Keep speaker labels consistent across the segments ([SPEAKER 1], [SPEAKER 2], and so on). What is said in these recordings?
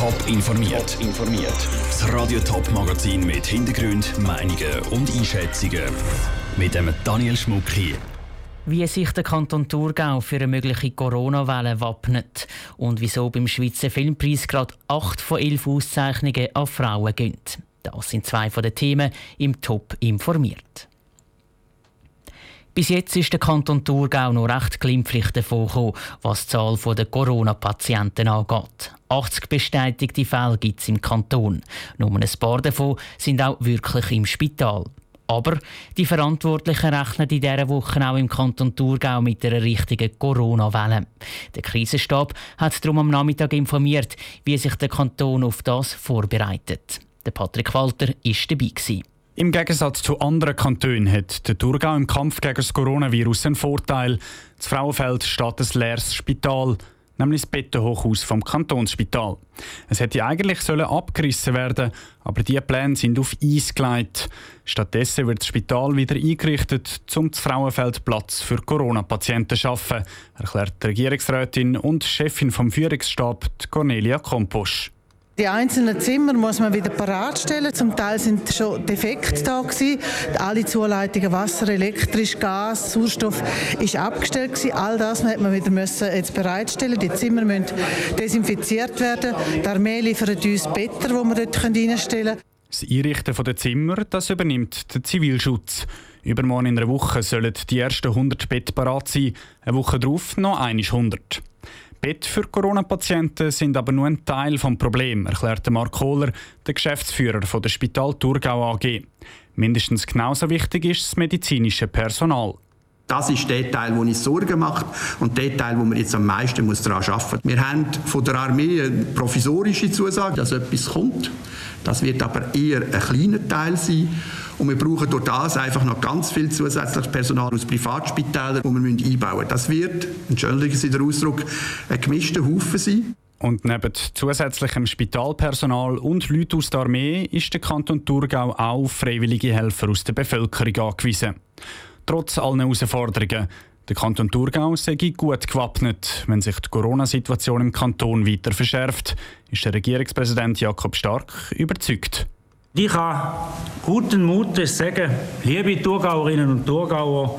[SPEAKER 1] Top informiert. informiert. Das Radio Top Magazin mit Hintergrund, Meinungen und Einschätzungen mit dem Daniel Schmuck hier.
[SPEAKER 2] Wie sich der Kanton Thurgau für eine mögliche Corona-Welle wappnet und wieso beim Schweizer Filmpreis gerade acht von elf Auszeichnungen an Frauen gehen. Das sind zwei von den Themen im Top informiert. Bis jetzt ist der Kanton Thurgau noch recht glimpflich davon gekommen, was die Zahl der Corona-Patienten angeht. 80 bestätigte Fälle gibt es im Kanton. Nur ein paar davon sind auch wirklich im Spital. Aber die Verantwortlichen rechnen in dieser Woche auch im Kanton Thurgau mit einer richtigen Corona-Welle. Der Krisenstab hat darum am Nachmittag informiert, wie sich der Kanton auf das vorbereitet. Patrick Walter war dabei.
[SPEAKER 3] Im Gegensatz zu anderen Kantonen hat der Thurgau im Kampf gegen das Coronavirus einen Vorteil. Das Frauenfeld steht ein leeres Spital, nämlich das Bettenhochhaus vom Kantonsspital. Es hätte eigentlich abgerissen werden, aber diese Pläne sind auf Eis gelegt. Stattdessen wird das Spital wieder eingerichtet, um das Frauenfeld Platz für Corona-Patienten zu schaffen, erklärt die Regierungsrätin und Chefin vom Führungsstab Cornelia Komposch.
[SPEAKER 4] Die einzelnen Zimmer muss man wieder parat stellen. Zum Teil sind schon Defekte da gewesen. Alle Zuleitungen, Wasser, elektrisch, Gas, Sauerstoff, ist abgestellt gewesen. All das hat man wieder müssen jetzt bereitstellen. Die Zimmer müssen desinfiziert werden. Die Armee liefert uns Betten, die wir dort reinstellen können.
[SPEAKER 3] Das Einrichten der Zimmer das übernimmt der Zivilschutz. Übermorgen in einer Woche sollen die ersten 100 Betten parat sein. Eine Woche darauf noch 100. Bett für Corona-Patienten sind aber nur ein Teil des Problems, erklärte Mark Kohler, der Geschäftsführer von der Spital Thurgau AG. Mindestens genauso wichtig ist das medizinische Personal.
[SPEAKER 5] Das ist der Teil, der uns Sorgen macht und der Teil, wo man jetzt am meisten daran arbeiten muss. Wir haben von der Armee eine provisorische Zusage, dass etwas kommt. Das wird aber eher ein kleiner Teil sein. Und wir brauchen durch das einfach noch ganz viel zusätzliches Personal aus Privatspitälern, das wir einbauen müssen. Das wird, entschuldigen Sie den Ausdruck, ein gemischter Haufen sein.
[SPEAKER 3] Und neben zusätzlichem Spitalpersonal und Leuten aus der Armee ist der Kanton Thurgau auch auf freiwillige Helfer aus der Bevölkerung angewiesen. Trotz allen Herausforderungen der Kanton Thurgau sei gut gewappnet, wenn sich die Corona-Situation im Kanton weiter verschärft, ist der Regierungspräsident Jakob Stark überzeugt.
[SPEAKER 6] Ich kann guten Mutes sagen, liebe Thurgauerinnen und Thurgauer,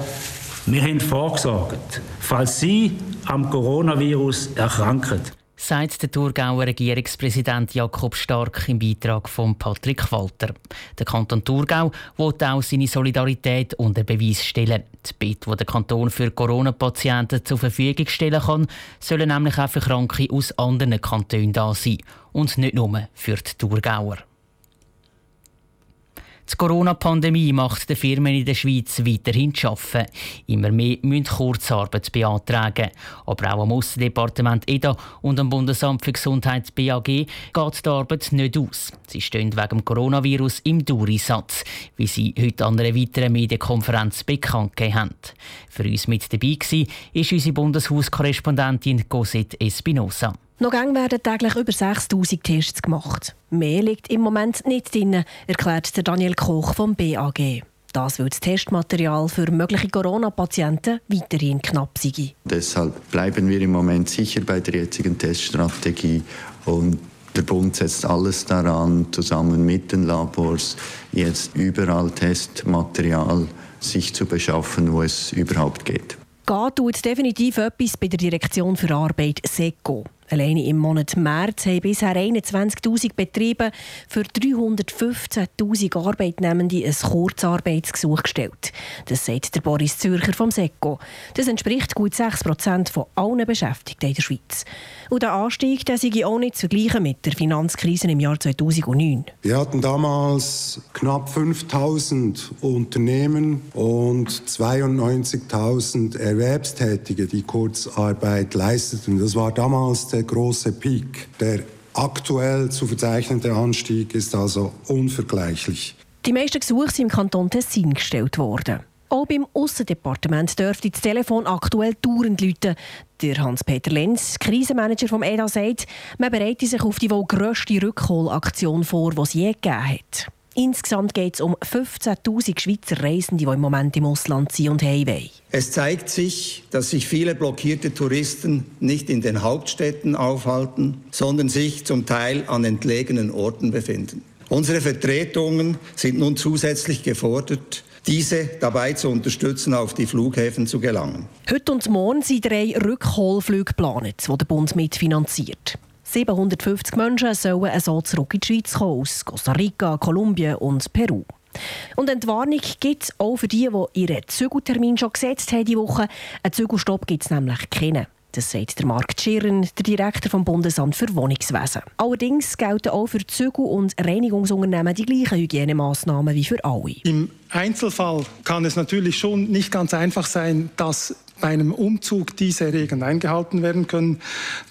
[SPEAKER 6] wir haben vorgesorgt, falls Sie am Coronavirus erkranken
[SPEAKER 2] sagt der Thurgauer Regierungspräsident Jakob Stark im Beitrag von Patrick Walter. Der Kanton Thurgau will auch seine Solidarität unter Beweis stellen. Die Bitte, die der Kanton für Corona-Patienten zur Verfügung stellen kann, sollen nämlich auch für Kranke aus anderen Kantonen da sein und nicht nur für die Thurgauer. Die Corona-Pandemie macht den Firmen in der Schweiz weiterhin zu arbeiten. Immer mehr müssen Kurzarbeit beantragen. Aber auch am Aussendepartement EDA und am Bundesamt für Gesundheit BAG geht die Arbeit nicht aus. Sie stehen wegen dem Coronavirus im Dauersatz, wie sie heute an einer weiteren Medienkonferenz bekannt gegeben haben. Für uns mit dabei war unsere Bundeshauskorrespondentin Cosette Espinosa.
[SPEAKER 7] Noch gang werden täglich über 6000 Tests gemacht. Mehr liegt im Moment nicht drin, erklärt der Daniel Koch vom BAG. Das wird das Testmaterial für mögliche Corona-Patienten weiterhin knapp sein.
[SPEAKER 8] Deshalb bleiben wir im Moment sicher bei der jetzigen Teststrategie und der Bund setzt alles daran, zusammen mit den Labors jetzt überall Testmaterial sich zu beschaffen, wo es überhaupt geht.
[SPEAKER 7] Geht tut definitiv etwas bei der Direktion für Arbeit SECO. Alleine im Monat März haben bisher 21.000 Betriebe für 315.000 Arbeitnehmende ein Kurzarbeitsgesuch gestellt. Das sagt der Boris Zürcher vom SECO. Das entspricht gut 6 Prozent von allen Beschäftigten in der Schweiz. Und der Anstieg der sei auch nicht zu vergleichen mit der Finanzkrise im Jahr 2009.
[SPEAKER 9] Wir hatten damals knapp 5.000 Unternehmen und 92.000 Erwerbstätige, die Kurzarbeit leisteten. Das war damals der große Peak. Der aktuell zu verzeichnende Anstieg ist also unvergleichlich.
[SPEAKER 7] Die meisten Gesuche sind im Kanton Tessin gestellt worden. Auch beim Aussendepartement dürfte das Telefon aktuell dauernd läuten. Der Hans-Peter Lenz, Krisenmanager vom EDA, sagt, man bereite sich auf die wohl grösste Rückholaktion vor, die es je gegeben hat. Insgesamt geht es um 15.000 Schweizer Reisende, die im Moment im Ausland sind und heimwollen.
[SPEAKER 10] Es zeigt sich, dass sich viele blockierte Touristen nicht in den Hauptstädten aufhalten, sondern sich zum Teil an entlegenen Orten befinden. Unsere Vertretungen sind nun zusätzlich gefordert, diese dabei zu unterstützen, auf die Flughäfen zu gelangen.
[SPEAKER 7] Heute und morgen sind drei Rückholflüge geplant, die der Bund mitfinanziert. 750 Menschen sollen so zurück in die Schweiz kommen, aus Costa Rica, Kolumbien und Peru. Und Entwarnung gibt es auch für die, die ihren Zügeltermin schon gesetzt haben diese Woche. Einen Zügelstopp gibt es nämlich keinen. Das sagt der Mark Schirren, der Direktor vom Bundesamt für Wohnungswesen. Allerdings gelten auch für Zügel- und Reinigungsunternehmen die gleichen Hygienemaßnahmen wie für alle.
[SPEAKER 11] Im Einzelfall kann es natürlich schon nicht ganz einfach sein, dass bei einem Umzug diese Regeln eingehalten werden können.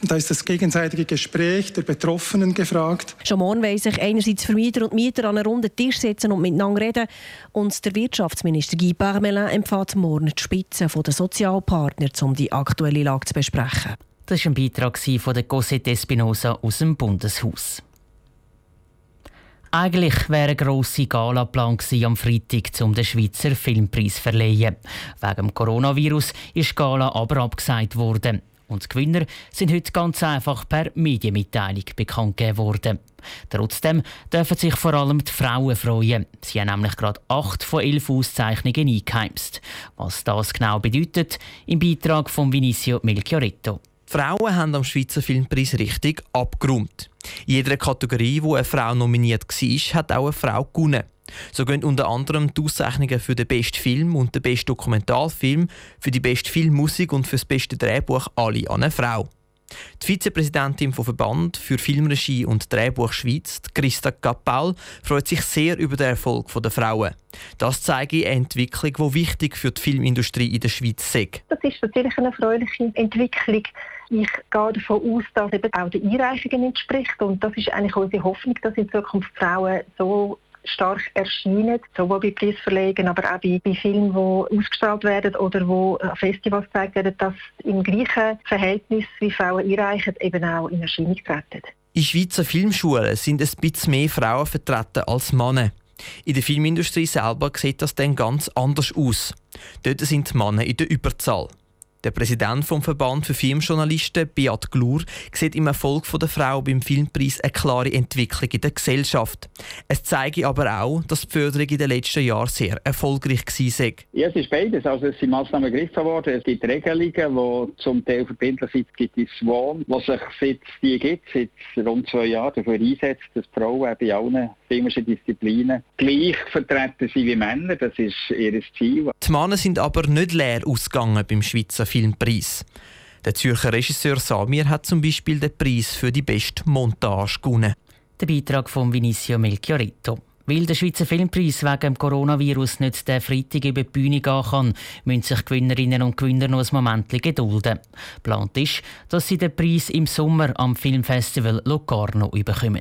[SPEAKER 11] Da ist das gegenseitige Gespräch der Betroffenen gefragt.
[SPEAKER 7] Schon morgen wollen sich einerseits Vermieter und Mieter an einen runden Tisch setzen und miteinander reden. Und der Wirtschaftsminister Guy Parmelin empfiehlt morgen die Spitze der Sozialpartner, um die aktuelle Lage zu besprechen.
[SPEAKER 2] Das war ein Beitrag von der Cosette Espinosa aus dem Bundeshaus. Eigentlich wäre eine grosse Gala am Freitag, um den Schweizer Filmpreis zu verleihen. Wegen dem Coronavirus ist die Gala aber abgesagt worden. Und die Gewinner sind heute ganz einfach per Medienmitteilung bekannt gegeben worden. Trotzdem dürfen sich vor allem die Frauen freuen. Sie haben nämlich gerade acht von elf Auszeichnungen eingeheimst. Was das genau bedeutet, im Beitrag von Vinicio
[SPEAKER 12] Frauen haben am Schweizer Filmpreis richtig abgeräumt. In jeder Kategorie, wo eine Frau nominiert war, hat auch eine Frau gewonnen. So gehen unter anderem die Auszeichnungen für den besten Film und den besten Dokumentarfilm, für die beste Filmmusik und für das beste Drehbuch alle an eine Frau. Die Vizepräsidentin vom Verband für Filmregie und Drehbuch Schweiz, Christa Kappal, freut sich sehr über den Erfolg der Frauen. Das zeige eine Entwicklung, die wichtig für die Filmindustrie in der Schweiz ist.
[SPEAKER 13] Das ist natürlich eine erfreuliche Entwicklung. Ich gehe davon aus, dass eben auch den Einreichungen entspricht. Und das ist eigentlich unsere Hoffnung, dass in Zukunft Frauen so stark erscheinen, sowohl bei Preisverlegen, aber auch bei, bei Filmen, die ausgestrahlt werden oder wo an Festivals gezeigt werden, dass im gleichen Verhältnis wie Frauen einreichen, eben auch in Erscheinung treten.
[SPEAKER 12] In Schweizer Filmschulen sind ein bisschen mehr Frauen vertreten als Männer. In der Filmindustrie selber sieht das dann ganz anders aus. Dort sind die Männer in der Überzahl. Der Präsident vom Verband für Filmjournalisten, Beat Glur, sieht im Erfolg der Frau beim Filmpreis eine klare Entwicklung in der Gesellschaft. Es zeige aber auch, dass die Förderung in den letzten Jahren sehr erfolgreich war.
[SPEAKER 14] Ja, es ist beides. Also es sind Massnahmen ergriffen worden. Es gibt Regelungen, die zum Teil verbindlich sind. Es gibt die SWAN, die sich seit die gibt, seit rund zwei Jahren dafür einsetzt, dass Frauen bei allen filmischen Disziplinen gleich vertreten sind wie Männer. Das ist ihr Ziel.
[SPEAKER 12] Die Männer sind aber nicht leer ausgegangen beim Schweizer Filmpreis. Der Zürcher Regisseur Samir hat zum Beispiel den Preis für die beste Montage gewonnen.
[SPEAKER 2] Der Beitrag von Vinicio Melchioretto. Weil der Schweizer Filmpreis wegen dem Coronavirus nicht der Freitag über die Bühne gehen kann, müssen sich Gewinnerinnen und Gewinner noch ein Moment gedulden. Plant ist, dass sie den Preis im Sommer am Filmfestival Locarno bekommen.